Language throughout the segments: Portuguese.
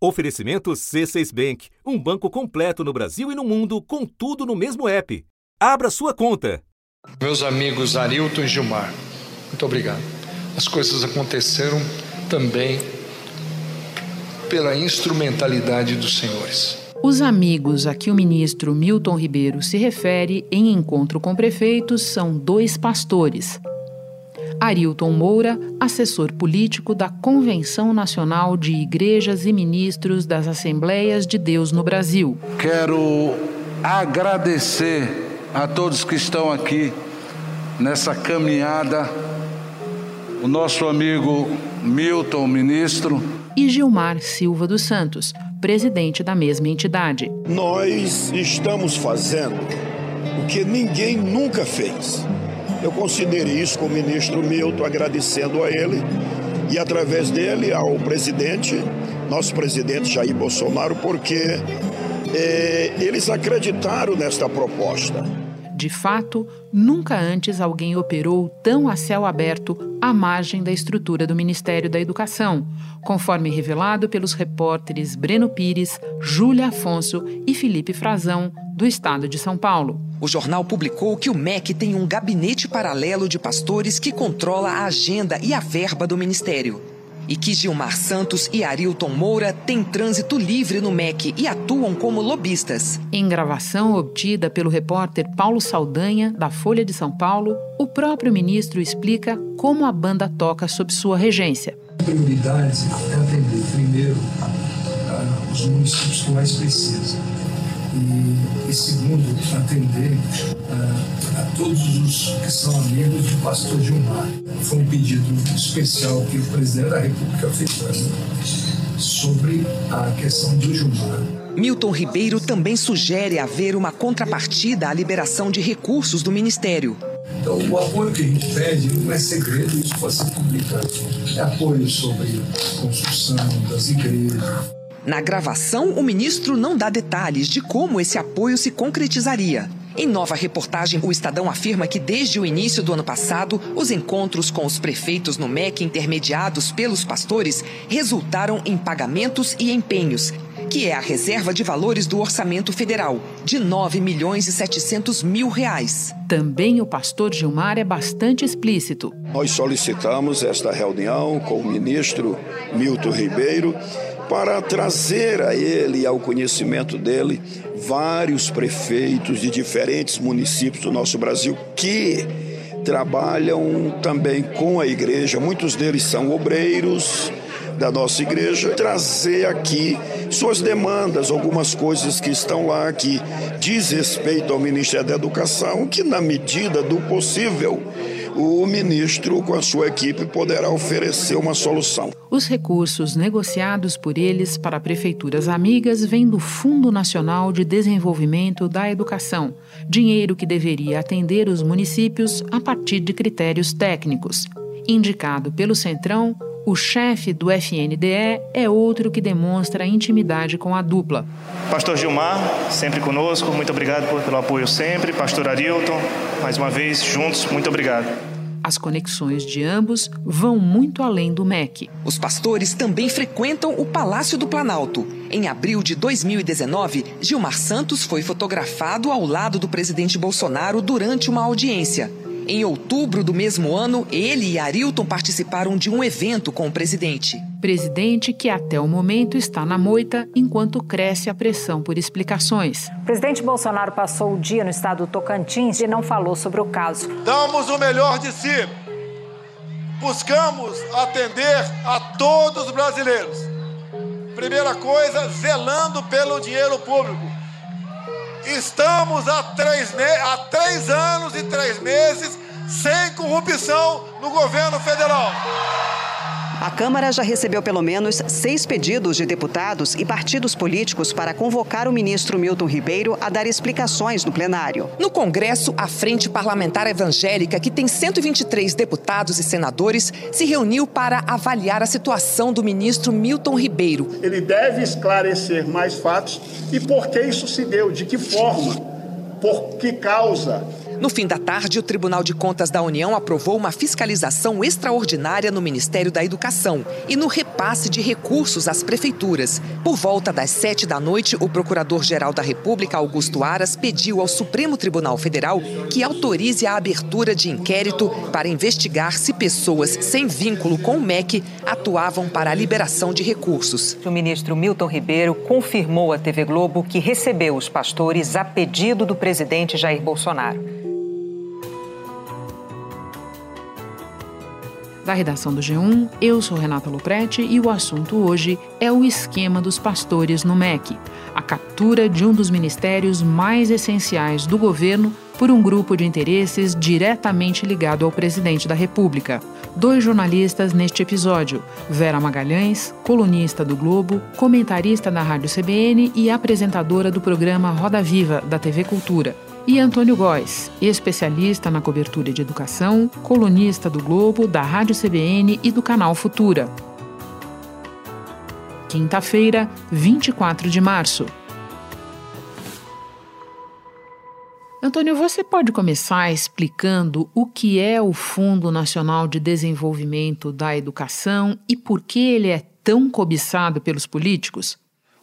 Oferecimento C6 Bank, um banco completo no Brasil e no mundo, com tudo no mesmo app. Abra sua conta. Meus amigos Arilton e Gilmar, muito obrigado. As coisas aconteceram também pela instrumentalidade dos senhores. Os amigos a que o ministro Milton Ribeiro se refere em encontro com prefeitos são dois pastores. Arilton Moura, assessor político da Convenção Nacional de Igrejas e Ministros das Assembleias de Deus no Brasil. Quero agradecer a todos que estão aqui nessa caminhada, o nosso amigo Milton, ministro, e Gilmar Silva dos Santos, presidente da mesma entidade. Nós estamos fazendo o que ninguém nunca fez. Eu considerei isso com o ministro Milton, agradecendo a ele e, através dele, ao presidente, nosso presidente Jair Bolsonaro, porque é, eles acreditaram nesta proposta. De fato, nunca antes alguém operou tão a céu aberto à margem da estrutura do Ministério da Educação, conforme revelado pelos repórteres Breno Pires, Júlia Afonso e Felipe Frazão, do estado de São Paulo. O jornal publicou que o MEC tem um gabinete paralelo de pastores que controla a agenda e a verba do ministério e que Gilmar Santos e Arilton Moura têm trânsito livre no MEC e atuam como lobistas. Em gravação obtida pelo repórter Paulo Saldanha, da Folha de São Paulo, o próprio ministro explica como a banda toca sob sua regência. A prioridade é atender primeiro os municípios que mais precisam e, e segundo, atender uh, a todos os que são amigos do pastor Gilmar. Foi um pedido especial que o presidente da República fez para mim sobre a questão do Gilmar. Milton Ribeiro também sugere haver uma contrapartida à liberação de recursos do Ministério. Então, o apoio que a gente pede não é segredo, isso pode ser publicado. É apoio sobre construção das igrejas, na gravação, o ministro não dá detalhes de como esse apoio se concretizaria. Em nova reportagem, o Estadão afirma que desde o início do ano passado, os encontros com os prefeitos no MEC intermediados pelos pastores resultaram em pagamentos e empenhos, que é a reserva de valores do orçamento federal, de 9 milhões e 700 mil reais. Também o pastor Gilmar é bastante explícito. Nós solicitamos esta reunião com o ministro Milton Ribeiro para trazer a ele, ao conhecimento dele, vários prefeitos de diferentes municípios do nosso Brasil que trabalham também com a igreja. Muitos deles são obreiros da nossa igreja, trazer aqui suas demandas, algumas coisas que estão lá que diz respeito ao Ministério da Educação, que na medida do possível o ministro, com a sua equipe, poderá oferecer uma solução. Os recursos negociados por eles para prefeituras amigas vêm do Fundo Nacional de Desenvolvimento da Educação, dinheiro que deveria atender os municípios a partir de critérios técnicos. Indicado pelo Centrão, o chefe do FNDE é outro que demonstra intimidade com a dupla. Pastor Gilmar, sempre conosco, muito obrigado pelo apoio sempre. Pastor Arilton, mais uma vez, juntos, muito obrigado. As conexões de ambos vão muito além do MEC. Os pastores também frequentam o Palácio do Planalto. Em abril de 2019, Gilmar Santos foi fotografado ao lado do presidente Bolsonaro durante uma audiência. Em outubro do mesmo ano, ele e Arilton participaram de um evento com o presidente. Presidente que até o momento está na moita enquanto cresce a pressão por explicações. O presidente Bolsonaro passou o dia no estado do Tocantins e não falou sobre o caso. Damos o melhor de si. Buscamos atender a todos os brasileiros. Primeira coisa, zelando pelo dinheiro público Estamos há três, há três anos e três meses sem corrupção no governo federal. A Câmara já recebeu pelo menos seis pedidos de deputados e partidos políticos para convocar o ministro Milton Ribeiro a dar explicações no plenário. No Congresso, a Frente Parlamentar Evangélica, que tem 123 deputados e senadores, se reuniu para avaliar a situação do ministro Milton Ribeiro. Ele deve esclarecer mais fatos e por que isso se deu, de que forma, por que causa No fim da tarde, o Tribunal de Contas da União aprovou uma fiscalização extraordinária no Ministério da Educação e no repasse de recursos às prefeituras. Por volta das sete da noite, o Procurador-Geral da República, Augusto Aras, pediu ao Supremo Tribunal Federal que autorize a abertura de inquérito para investigar se pessoas sem vínculo com o MEC atuavam para a liberação de recursos. O ministro Milton Ribeiro confirmou à TV Globo que recebeu os pastores a pedido do presidente Jair Bolsonaro. Da redação do G1, eu sou Renata Loprete e o assunto hoje é o esquema dos pastores no MEC, a captura de um dos ministérios mais essenciais do governo por um grupo de interesses diretamente ligado ao presidente da República. Dois jornalistas neste episódio: Vera Magalhães, colunista do Globo, comentarista da Rádio CBN e apresentadora do programa Roda Viva da TV Cultura e Antônio Góes, especialista na cobertura de educação, colunista do Globo, da Rádio CBN e do canal Futura. Quinta-feira, 24 de março. Antônio, você pode começar explicando o que é o Fundo Nacional de Desenvolvimento da Educação e por que ele é tão cobiçado pelos políticos?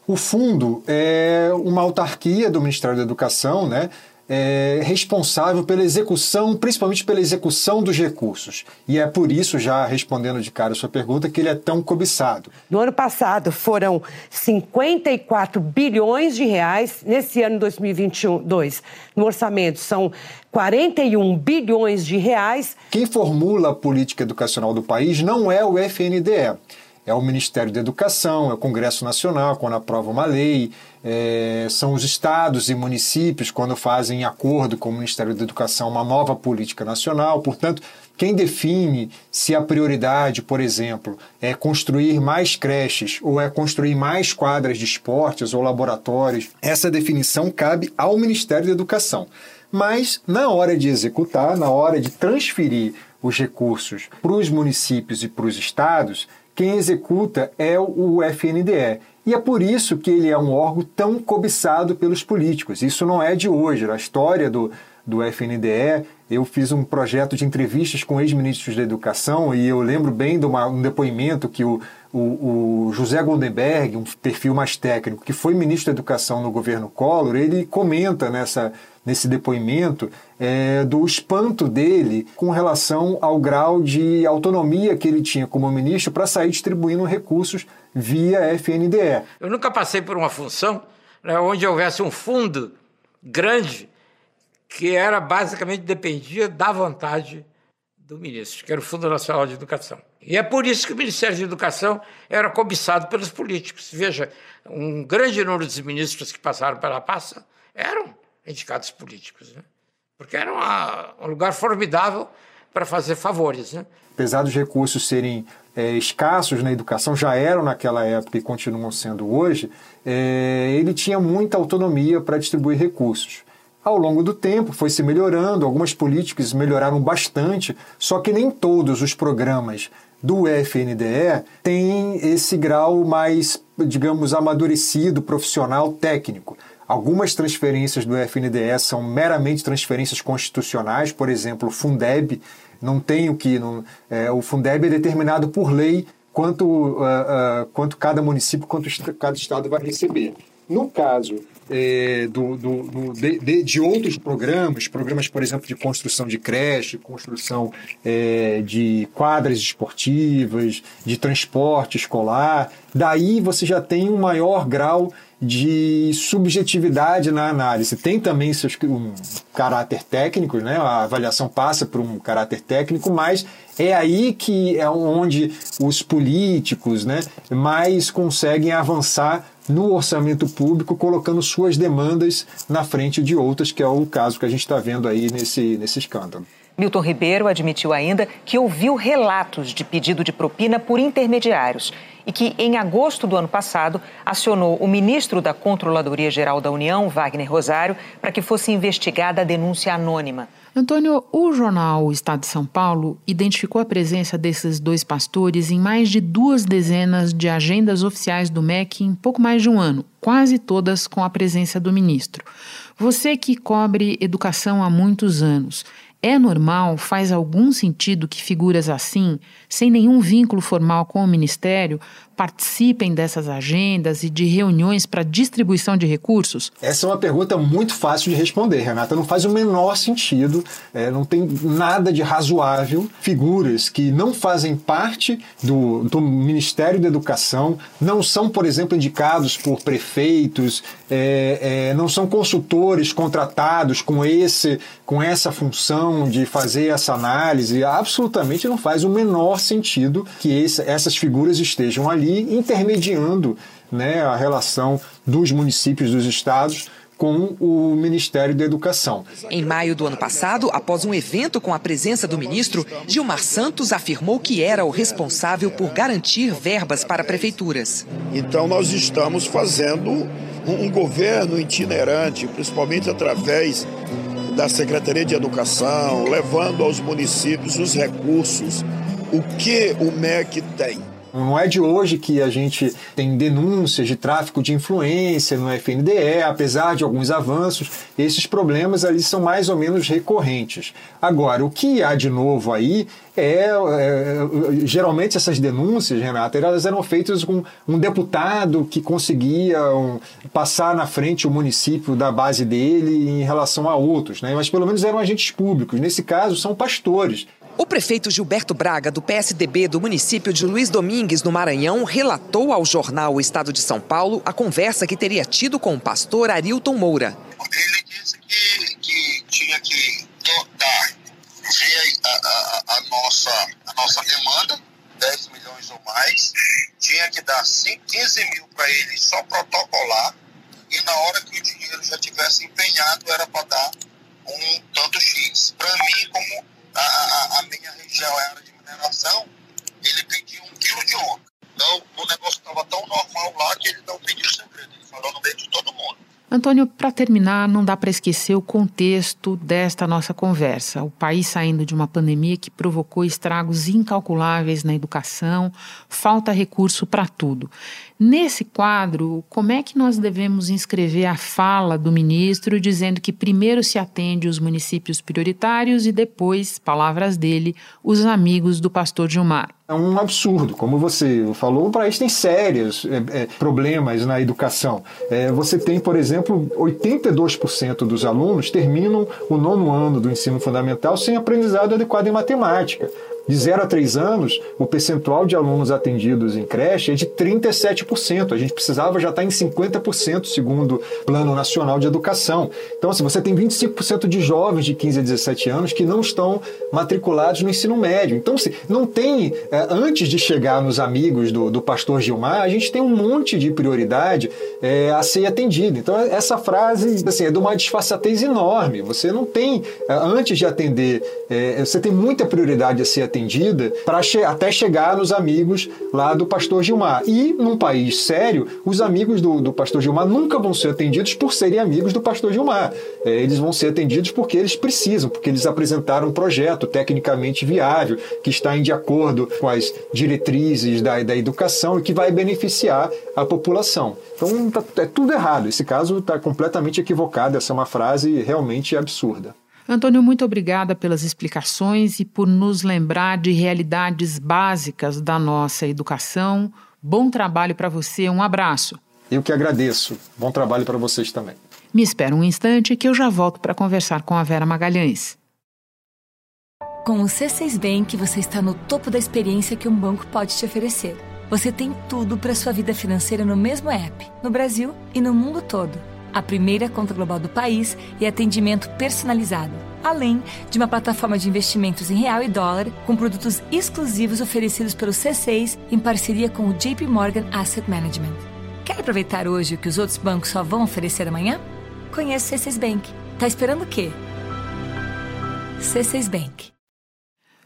O fundo é uma autarquia do Ministério da Educação, né? É, responsável pela execução, principalmente pela execução dos recursos. E é por isso, já respondendo de cara a sua pergunta, que ele é tão cobiçado. No ano passado foram 54 bilhões de reais, nesse ano 2022, no orçamento são 41 bilhões de reais. Quem formula a política educacional do país não é o FNDE é o Ministério da Educação, é o Congresso Nacional, quando aprova uma lei, é, são os estados e municípios, quando fazem acordo com o Ministério da Educação uma nova política nacional. Portanto, quem define se a prioridade, por exemplo, é construir mais creches ou é construir mais quadras de esportes ou laboratórios, essa definição cabe ao Ministério da Educação. Mas, na hora de executar, na hora de transferir os recursos para os municípios e para os estados, quem executa é o FNDE. E é por isso que ele é um órgão tão cobiçado pelos políticos. Isso não é de hoje. Na história do, do FNDE, eu fiz um projeto de entrevistas com ex-ministros da Educação e eu lembro bem de uma, um depoimento que o, o, o, José Goldenberg, um perfil mais técnico, que foi ministro da Educação no governo Collor, ele comenta nessa nesse depoimento é, do espanto dele com relação ao grau de autonomia que ele tinha como ministro para sair distribuindo recursos via FNDE. Eu nunca passei por uma função né, onde houvesse um fundo grande que era basicamente dependia da vontade do ministro, que era o Fundo Nacional de Educação. E é por isso que o Ministério da Educação era cobiçado pelos políticos. Veja, um grande número dos ministros que passaram pela pasta eram indicados políticos, né? porque era uma, um lugar formidável para fazer favores. Né? Apesar dos recursos serem é, escassos na educação, já eram naquela época e continuam sendo hoje, é, ele tinha muita autonomia para distribuir recursos. Ao longo do tempo foi se melhorando, algumas políticas melhoraram bastante, só que nem todos os programas do FNDE têm esse grau mais, digamos, amadurecido, profissional, técnico. Algumas transferências do FNDE são meramente transferências constitucionais, por exemplo, o Fundeb não tem o que. Não, é, o Fundeb é determinado por lei quanto, uh, uh, quanto cada município, quanto cada estado vai receber. No caso é, do, do, do de, de, outros programas, programas, por exemplo, de construção de creche, construção é, de quadras esportivas, de transporte escolar, daí você já tem um maior grau de subjetividade na análise. Tem também seus um caráter técnico, né? a avaliação passa por um caráter técnico, mas é aí que é onde os políticos né, mais conseguem avançar no orçamento público, colocando suas demandas na frente de outras, que é o caso que a gente está vendo aí nesse, nesse escândalo. Milton Ribeiro admitiu ainda que ouviu relatos de pedido de propina por intermediários e que, em agosto do ano passado, acionou o ministro da Controladoria Geral da União, Wagner Rosário, para que fosse investigada a denúncia anônima. Antônio, o jornal Estado de São Paulo identificou a presença desses dois pastores em mais de duas dezenas de agendas oficiais do MEC em pouco mais de um ano, quase todas com a presença do ministro. Você que cobre educação há muitos anos, é normal, faz algum sentido que figuras assim, sem nenhum vínculo formal com o Ministério, participem dessas agendas e de reuniões para distribuição de recursos? Essa é uma pergunta muito fácil de responder, Renata. Não faz o menor sentido, é, não tem nada de razoável. Figuras que não fazem parte do, do Ministério da Educação, não são, por exemplo, indicados por prefeitos, é, é, não são consultores contratados com, esse, com essa função de fazer essa análise. Absolutamente não faz o menor sentido que esse, essas figuras estejam ali ali intermediando né, a relação dos municípios, dos estados com o Ministério da Educação. Em maio do ano passado, após um evento com a presença do ministro, Gilmar Santos afirmou que era o responsável por garantir verbas para prefeituras. Então, nós estamos fazendo um governo itinerante, principalmente através da Secretaria de Educação, levando aos municípios os recursos, o que o MEC tem não é de hoje que a gente tem denúncias de tráfico de influência no FNDE, apesar de alguns avanços, esses problemas ali são mais ou menos recorrentes. Agora, o que há de novo aí é, é, geralmente essas denúncias, Renata, elas eram feitas com um deputado que conseguia um, passar na frente o município da base dele em relação a outros, né? mas pelo menos eram agentes públicos. Nesse caso, são pastores. O prefeito Gilberto Braga, do PSDB do município de Luiz Domingues, no Maranhão, relatou ao jornal O Estado de São Paulo a conversa que teria tido com o pastor Arilton Moura. Ele disse que, que tinha que dotar a, a, a, nossa, a nossa demanda, 10 milhões ou mais, tinha que dar 15 mil para ele só protocolar, e na hora que o dinheiro já tivesse empenhado, era Antônio, para terminar, não dá para esquecer o contexto desta nossa conversa. O país saindo de uma pandemia que provocou estragos incalculáveis na educação, falta recurso para tudo. Nesse quadro, como é que nós devemos inscrever a fala do ministro dizendo que primeiro se atende os municípios prioritários e depois, palavras dele, os amigos do pastor Gilmar? É um absurdo. Como você falou, o país tem sérios é, é, problemas na educação. É, você tem, por exemplo, 82% dos alunos terminam o nono ano do ensino fundamental sem aprendizado adequado em matemática. De 0 a 3 anos, o percentual de alunos atendidos em creche é de 37%. A gente precisava já estar em 50%, segundo o Plano Nacional de Educação. Então, assim, você tem 25% de jovens de 15 a 17 anos que não estão matriculados no ensino médio. Então, assim, não tem, é, antes de chegar nos amigos do, do pastor Gilmar, a gente tem um monte de prioridade é, a ser atendida. Então, essa frase assim, é de uma disfarçatez enorme. Você não tem, é, antes de atender, é, você tem muita prioridade a ser atendida atendida para che até chegar nos amigos lá do pastor Gilmar. E num país sério, os amigos do, do pastor Gilmar nunca vão ser atendidos por serem amigos do pastor Gilmar. É, eles vão ser atendidos porque eles precisam, porque eles apresentaram um projeto tecnicamente viável, que está em de acordo com as diretrizes da, da educação e que vai beneficiar a população. Então tá, é tudo errado. Esse caso está completamente equivocado. Essa é uma frase realmente absurda. Antônio, muito obrigada pelas explicações e por nos lembrar de realidades básicas da nossa educação. Bom trabalho para você, um abraço. Eu que agradeço. Bom trabalho para vocês também. Me espera um instante que eu já volto para conversar com a Vera Magalhães. Com o C6 Bank, você está no topo da experiência que um banco pode te oferecer. Você tem tudo para sua vida financeira no mesmo app, no Brasil e no mundo todo a primeira conta global do país e atendimento personalizado, além de uma plataforma de investimentos em real e dólar com produtos exclusivos oferecidos pelo C6 em parceria com o JP Morgan Asset Management. Quer aproveitar hoje o que os outros bancos só vão oferecer amanhã? Conheça o C6 Bank. Tá esperando o quê? C6 Bank.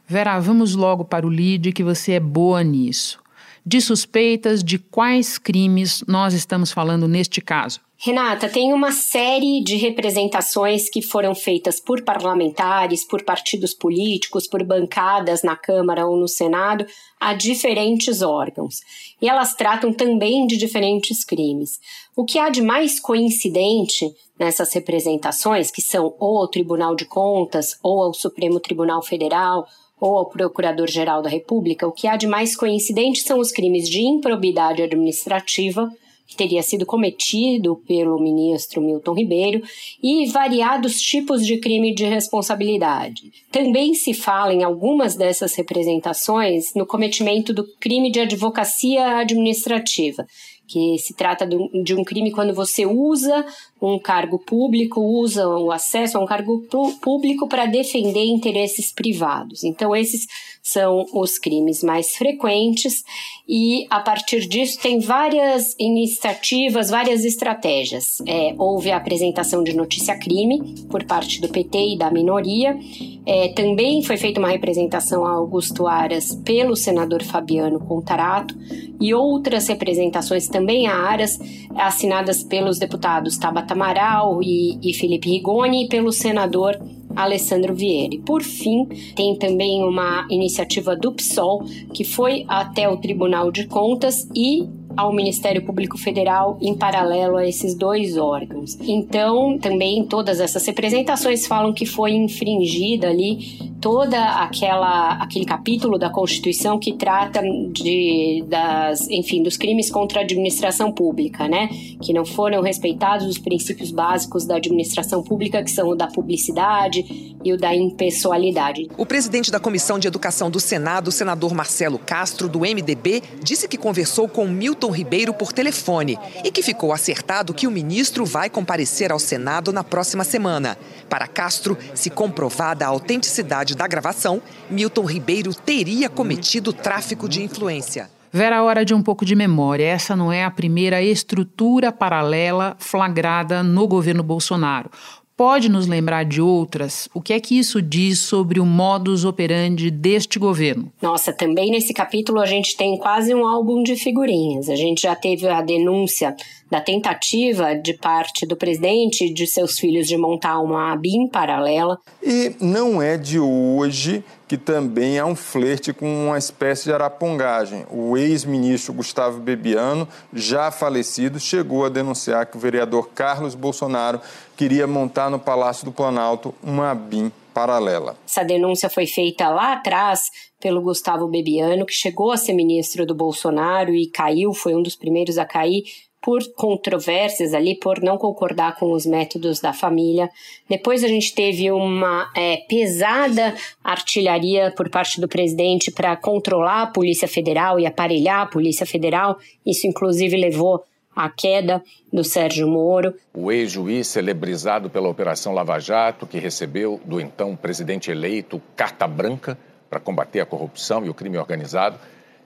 Vera, vamos logo para o lead que você é boa nisso. De suspeitas de quais crimes nós estamos falando neste caso? Renata, tem uma série de representações que foram feitas por parlamentares, por partidos políticos, por bancadas na Câmara ou no Senado a diferentes órgãos. E elas tratam também de diferentes crimes. O que há de mais coincidente nessas representações, que são ou ao Tribunal de Contas, ou ao Supremo Tribunal Federal, ou ao Procurador-Geral da República, o que há de mais coincidente são os crimes de improbidade administrativa que teria sido cometido pelo ministro Milton Ribeiro e variados tipos de crime de responsabilidade. Também se fala em algumas dessas representações no cometimento do crime de advocacia administrativa, que se trata de um crime quando você usa um cargo público, usa o acesso a um cargo público para defender interesses privados. Então, esses são os crimes mais frequentes e a partir disso tem várias iniciativas, várias estratégias. É, houve a apresentação de notícia crime por parte do PT e da minoria. É, também foi feita uma representação a Augusto Aras pelo senador Fabiano Contarato e outras representações também a Aras assinadas pelos deputados Tabata Amaral e, e Felipe Rigoni e pelo senador Alessandro Vieira. Por fim, tem também uma iniciativa do PSOL que foi até o Tribunal de Contas e ao Ministério Público Federal em paralelo a esses dois órgãos. Então, também todas essas representações falam que foi infringida ali toda aquela aquele capítulo da Constituição que trata de das, enfim, dos crimes contra a administração pública, né? Que não foram respeitados os princípios básicos da administração pública, que são o da publicidade e o da impessoalidade. O presidente da Comissão de Educação do Senado, o senador Marcelo Castro, do MDB, disse que conversou com Milton Ribeiro por telefone e que ficou acertado que o ministro vai comparecer ao Senado na próxima semana. Para Castro, se comprovada a autenticidade da gravação, Milton Ribeiro teria cometido tráfico de influência. Vera, hora de um pouco de memória. Essa não é a primeira estrutura paralela flagrada no governo Bolsonaro pode nos lembrar de outras? O que é que isso diz sobre o modus operandi deste governo? Nossa, também nesse capítulo a gente tem quase um álbum de figurinhas. A gente já teve a denúncia da tentativa de parte do presidente e de seus filhos de montar uma BIM paralela. E não é de hoje que também há um flerte com uma espécie de arapongagem. O ex-ministro Gustavo Bebiano, já falecido, chegou a denunciar que o vereador Carlos Bolsonaro queria montar no Palácio do Planalto uma BIM paralela. Essa denúncia foi feita lá atrás pelo Gustavo Bebiano, que chegou a ser ministro do Bolsonaro e caiu, foi um dos primeiros a cair por controvérsias ali, por não concordar com os métodos da família. Depois a gente teve uma é, pesada artilharia por parte do presidente para controlar a Polícia Federal e aparelhar a Polícia Federal. Isso, inclusive, levou à queda do Sérgio Moro. O ex-juiz celebrizado pela Operação Lava Jato, que recebeu do então presidente eleito carta branca para combater a corrupção e o crime organizado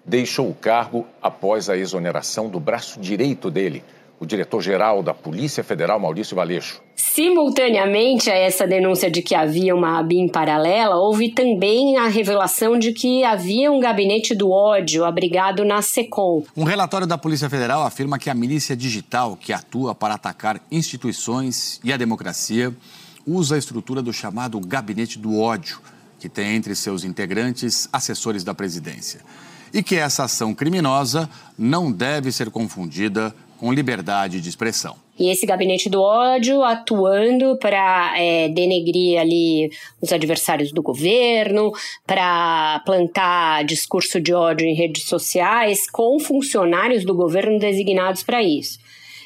deixou o cargo após a exoneração do braço direito dele, o diretor-geral da Polícia Federal, Maurício Valeixo. Simultaneamente a essa denúncia de que havia uma ABIN paralela, houve também a revelação de que havia um gabinete do ódio abrigado na SECOM. Um relatório da Polícia Federal afirma que a milícia digital, que atua para atacar instituições e a democracia, usa a estrutura do chamado gabinete do ódio, que tem entre seus integrantes assessores da presidência e que essa ação criminosa não deve ser confundida com liberdade de expressão. E esse gabinete do ódio atuando para é, denegrir ali os adversários do governo, para plantar discurso de ódio em redes sociais com funcionários do governo designados para isso.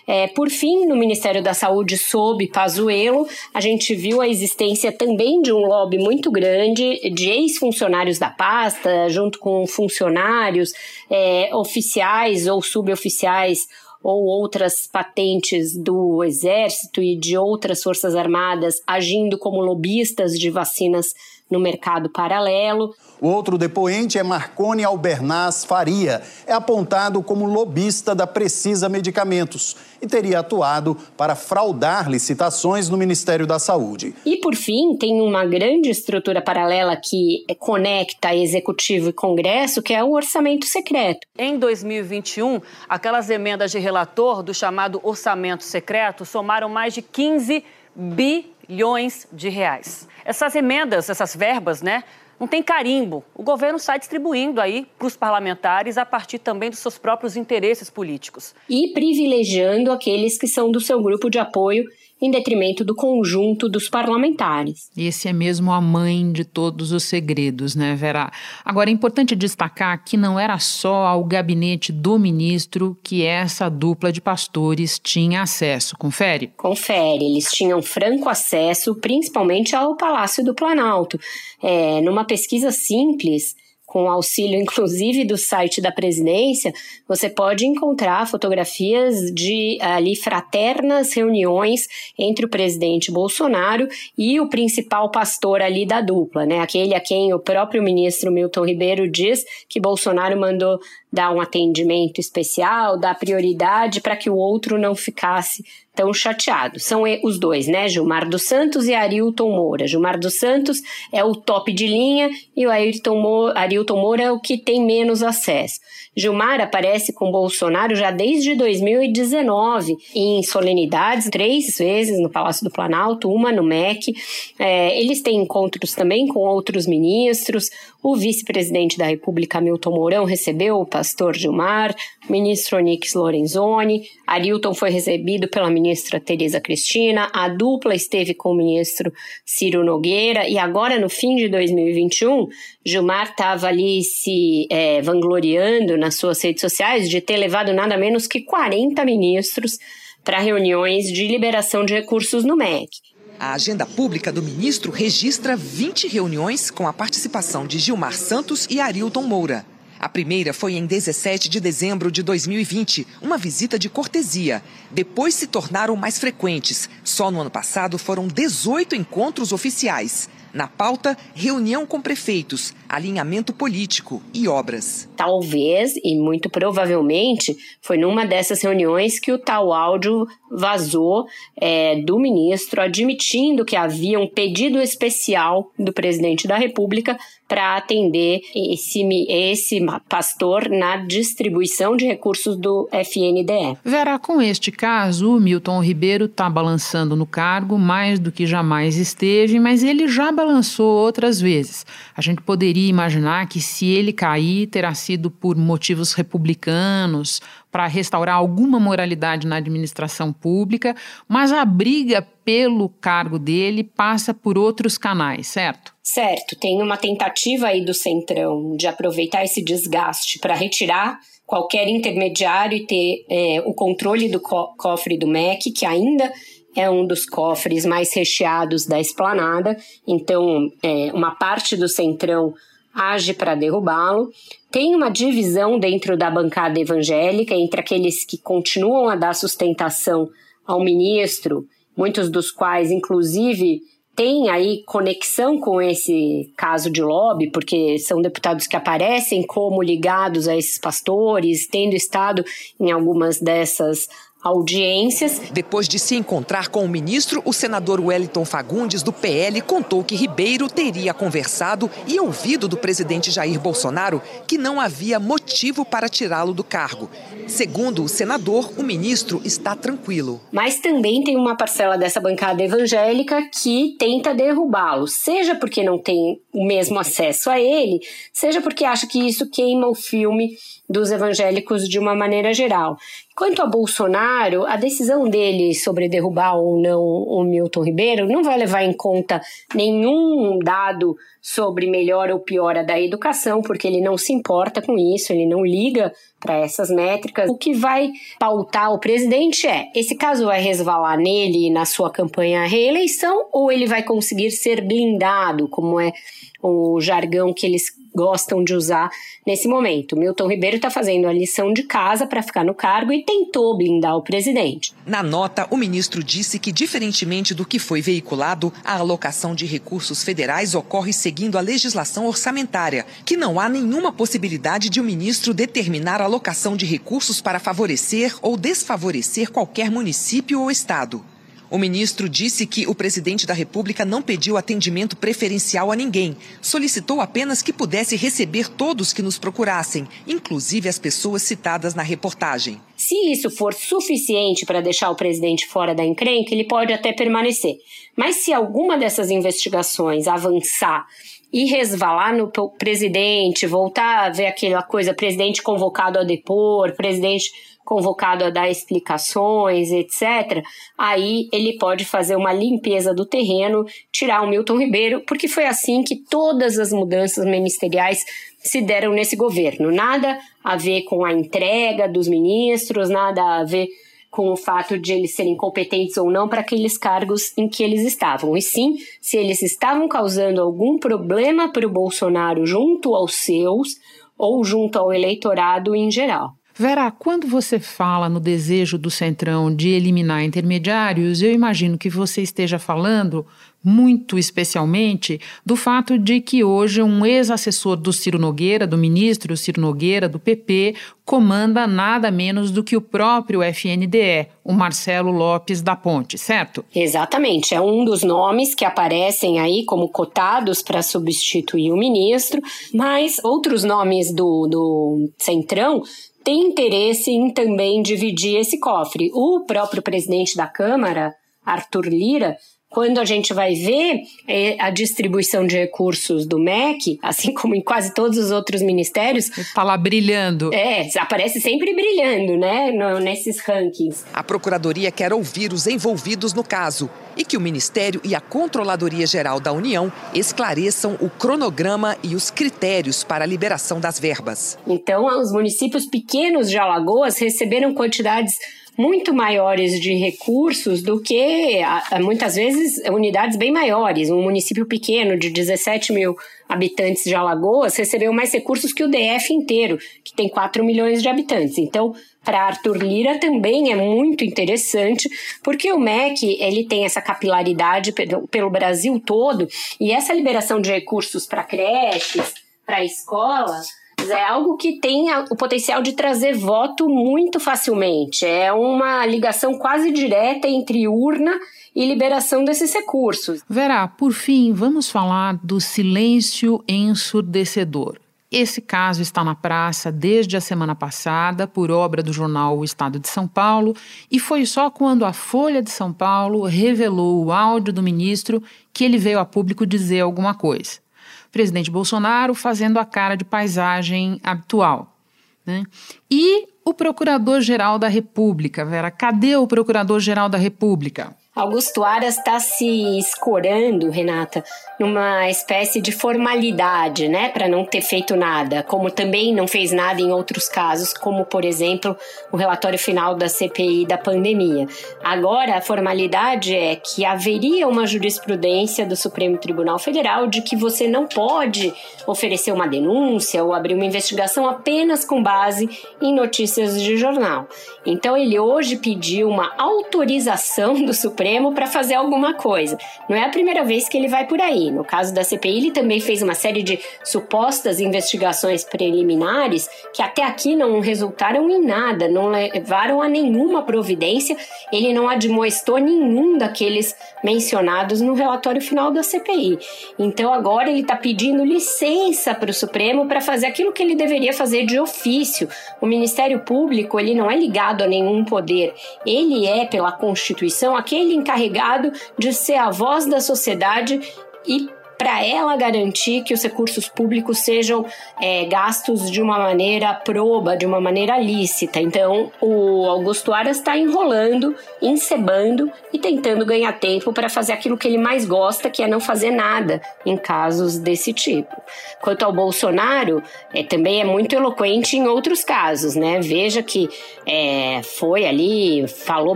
É, por fim, no Ministério da Saúde, sob Pazuello, a gente viu a existência também de um lobby muito grande de ex-funcionários da pasta, junto com funcionários, é, oficiais ou suboficiais ou outras patentes do Exército e de outras Forças Armadas agindo como lobistas de vacinas no mercado paralelo. O outro depoente é Marcone Albernaz Faria. É apontado como lobista da Precisa Medicamentos e teria atuado para fraudar licitações no Ministério da Saúde. E, por fim, tem uma grande estrutura paralela que conecta Executivo e Congresso, que é o orçamento secreto. Em 2021, aquelas emendas de relator do chamado orçamento secreto somaram mais de 15 bilhões de reais. Essas emendas, essas verbas, né? Não tem carimbo. O governo sai distribuindo aí para os parlamentares a partir também dos seus próprios interesses políticos. E privilegiando aqueles que são do seu grupo de apoio em detrimento do conjunto dos parlamentares. Esse é mesmo a mãe de todos os segredos, né, Vera? Agora, é importante destacar que não era só ao gabinete do ministro que essa dupla de pastores tinha acesso. Confere? Confere. Eles tinham franco acesso, principalmente ao Palácio do Planalto. É, numa pesquisa simples com auxílio inclusive do site da presidência, você pode encontrar fotografias de ali fraternas reuniões entre o presidente Bolsonaro e o principal pastor ali da dupla, né? Aquele a quem o próprio ministro Milton Ribeiro diz que Bolsonaro mandou dar um atendimento especial, dar prioridade para que o outro não ficasse tão chateado. São os dois, né? Gilmar dos Santos e Arilton Moura. Gilmar dos Santos é o top de linha e o Ailton Moura, Arilton Moura é o que tem menos acesso. Gilmar aparece com Bolsonaro já desde 2019 em solenidades, três vezes no Palácio do Planalto, uma no MEC. É, eles têm encontros também com outros ministros. O vice-presidente da República, Milton Mourão, recebeu o pastor Gilmar, o ministro Onix Lorenzoni. Arilton foi recebido pela ministra Tereza Cristina. A dupla esteve com o ministro Ciro Nogueira. E agora, no fim de 2021, Gilmar estava ali se é, vangloriando nas suas redes sociais de ter levado nada menos que 40 ministros para reuniões de liberação de recursos no MEC. A agenda pública do ministro registra 20 reuniões com a participação de Gilmar Santos e Arilton Moura. A primeira foi em 17 de dezembro de 2020, uma visita de cortesia. Depois se tornaram mais frequentes. Só no ano passado foram 18 encontros oficiais. Na pauta, reunião com prefeitos, alinhamento político e obras. Talvez, e muito provavelmente, foi numa dessas reuniões que o tal áudio vazou é, do ministro admitindo que havia um pedido especial do presidente da República para atender esse, esse pastor na distribuição de recursos do FNDE. Vera, com este caso, o Milton Ribeiro está balançando no cargo mais do que jamais esteve, mas ele já balançou outras vezes. A gente poderia imaginar que se ele cair, terá sido por motivos republicanos, para restaurar alguma moralidade na administração pública, mas a briga pelo cargo dele passa por outros canais, certo? Certo, tem uma tentativa aí do Centrão de aproveitar esse desgaste para retirar qualquer intermediário e ter é, o controle do co cofre do MEC, que ainda é um dos cofres mais recheados da esplanada. Então, é, uma parte do Centrão age para derrubá-lo. Tem uma divisão dentro da bancada evangélica entre aqueles que continuam a dar sustentação ao ministro, muitos dos quais, inclusive, têm aí conexão com esse caso de lobby, porque são deputados que aparecem como ligados a esses pastores, tendo estado em algumas dessas audiências. Depois de se encontrar com o ministro, o senador Wellington Fagundes, do PL, contou que Ribeiro teria conversado e ouvido do presidente Jair Bolsonaro que não havia motivo para tirá-lo do cargo. Segundo o senador, o ministro está tranquilo. Mas também tem uma parcela dessa bancada evangélica que tenta derrubá-lo, seja porque não tem o mesmo acesso a ele, seja porque acha que isso queima o filme dos evangélicos de uma maneira geral. Quanto a Bolsonaro, a decisão dele sobre derrubar ou não o Milton Ribeiro não vai levar em conta nenhum dado sobre melhor ou piora da educação, porque ele não se importa com isso, ele não liga para essas métricas. O que vai pautar o presidente é: esse caso vai resvalar nele na sua campanha à reeleição ou ele vai conseguir ser blindado, como é o jargão que eles gostam de usar nesse momento. Milton Ribeiro está fazendo a lição de casa para ficar no cargo e tentou blindar o presidente. Na nota, o ministro disse que, diferentemente do que foi veiculado, a alocação de recursos federais ocorre seguindo a legislação orçamentária, que não há nenhuma possibilidade de o ministro determinar a alocação de recursos para favorecer ou desfavorecer qualquer município ou estado. O ministro disse que o presidente da República não pediu atendimento preferencial a ninguém, solicitou apenas que pudesse receber todos que nos procurassem, inclusive as pessoas citadas na reportagem. Se isso for suficiente para deixar o presidente fora da encrenca, ele pode até permanecer. Mas se alguma dessas investigações avançar e resvalar no presidente, voltar a ver aquela coisa, presidente convocado a depor, presidente convocado a dar explicações, etc., aí ele pode fazer uma limpeza do terreno, tirar o Milton Ribeiro, porque foi assim que todas as mudanças ministeriais se deram nesse governo. Nada a ver com a entrega dos ministros, nada a ver com o fato de eles serem competentes ou não para aqueles cargos em que eles estavam. E sim, se eles estavam causando algum problema para o Bolsonaro junto aos seus ou junto ao eleitorado em geral. Vera, quando você fala no desejo do Centrão de eliminar intermediários, eu imagino que você esteja falando muito especialmente do fato de que hoje um ex-assessor do Ciro Nogueira, do ministro Ciro Nogueira, do PP, comanda nada menos do que o próprio FNDE, o Marcelo Lopes da Ponte, certo? Exatamente, é um dos nomes que aparecem aí como cotados para substituir o ministro, mas outros nomes do, do Centrão tem interesse em também dividir esse cofre. O próprio presidente da Câmara, Arthur Lira, quando a gente vai ver é, a distribuição de recursos do MEC, assim como em quase todos os outros ministérios. Está lá brilhando. É, aparece sempre brilhando, né, no, nesses rankings. A Procuradoria quer ouvir os envolvidos no caso e que o Ministério e a Controladoria Geral da União esclareçam o cronograma e os critérios para a liberação das verbas. Então, os municípios pequenos de Alagoas receberam quantidades muito maiores de recursos do que, muitas vezes, unidades bem maiores. Um município pequeno de 17 mil habitantes de Alagoas recebeu mais recursos que o DF inteiro, que tem 4 milhões de habitantes. Então, para Arthur Lira também é muito interessante, porque o MEC ele tem essa capilaridade pelo Brasil todo e essa liberação de recursos para creches, para escola, é algo que tem o potencial de trazer voto muito facilmente. É uma ligação quase direta entre urna e liberação desses recursos. Vera, por fim, vamos falar do silêncio ensurdecedor. Esse caso está na praça desde a semana passada, por obra do jornal O Estado de São Paulo, e foi só quando a Folha de São Paulo revelou o áudio do ministro que ele veio a público dizer alguma coisa presidente Bolsonaro fazendo a cara de paisagem habitual. Né? E o Procurador-Geral da República, Vera, cadê o Procurador-Geral da República? Augusto Aras está se escorando, Renata, numa espécie de formalidade, né, para não ter feito nada, como também não fez nada em outros casos, como por exemplo o relatório final da CPI da pandemia. Agora a formalidade é que haveria uma jurisprudência do Supremo Tribunal Federal de que você não pode oferecer uma denúncia ou abrir uma investigação apenas com base em notícias de jornal. Então ele hoje pediu uma autorização do Supremo Supremo para fazer alguma coisa. Não é a primeira vez que ele vai por aí. No caso da CPI, ele também fez uma série de supostas investigações preliminares que até aqui não resultaram em nada, não levaram a nenhuma providência. Ele não admoestou nenhum daqueles mencionados no relatório final da CPI. Então agora ele está pedindo licença para o Supremo para fazer aquilo que ele deveria fazer de ofício. O Ministério Público ele não é ligado a nenhum poder. Ele é pela Constituição aquele encarregado de ser a voz da sociedade e para ela garantir que os recursos públicos sejam é, gastos de uma maneira proba, de uma maneira lícita. Então, o Augusto Aras está enrolando, encebando e tentando ganhar tempo para fazer aquilo que ele mais gosta, que é não fazer nada em casos desse tipo. Quanto ao Bolsonaro, é, também é muito eloquente em outros casos, né? Veja que é, foi ali, falou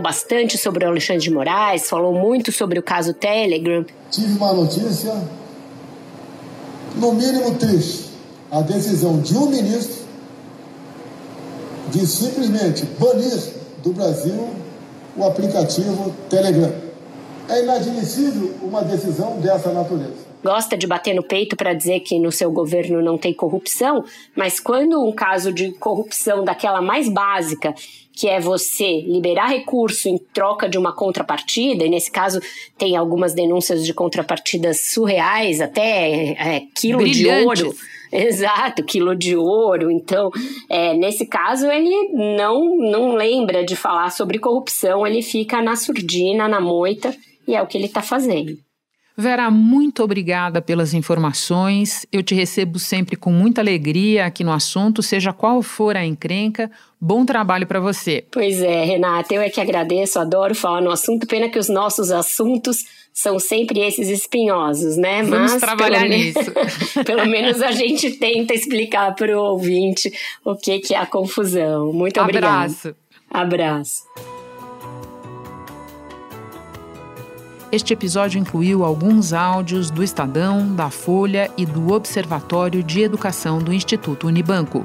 bastante sobre o Alexandre de Moraes, falou muito sobre o caso Telegram. Tive uma notícia no mínimo triste. a decisão de um ministro de simplesmente banir do Brasil o aplicativo Telegram. É inadmissível uma decisão dessa natureza gosta de bater no peito para dizer que no seu governo não tem corrupção, mas quando um caso de corrupção daquela mais básica, que é você liberar recurso em troca de uma contrapartida, e nesse caso tem algumas denúncias de contrapartidas surreais, até é, quilo Brilhantes. de ouro. Exato, quilo de ouro. Então, é, nesse caso, ele não, não lembra de falar sobre corrupção, ele fica na surdina, na moita, e é o que ele está fazendo. Vera, muito obrigada pelas informações. Eu te recebo sempre com muita alegria aqui no assunto, seja qual for a encrenca. Bom trabalho para você. Pois é, Renata, eu é que agradeço, adoro falar no assunto. Pena que os nossos assuntos são sempre esses espinhosos, né? Vamos Mas, trabalhar pelo nisso. pelo menos a gente tenta explicar para o ouvinte o que, que é a confusão. Muito obrigada. Abraço. Abraço. Este episódio incluiu alguns áudios do Estadão, da Folha e do Observatório de Educação do Instituto Unibanco.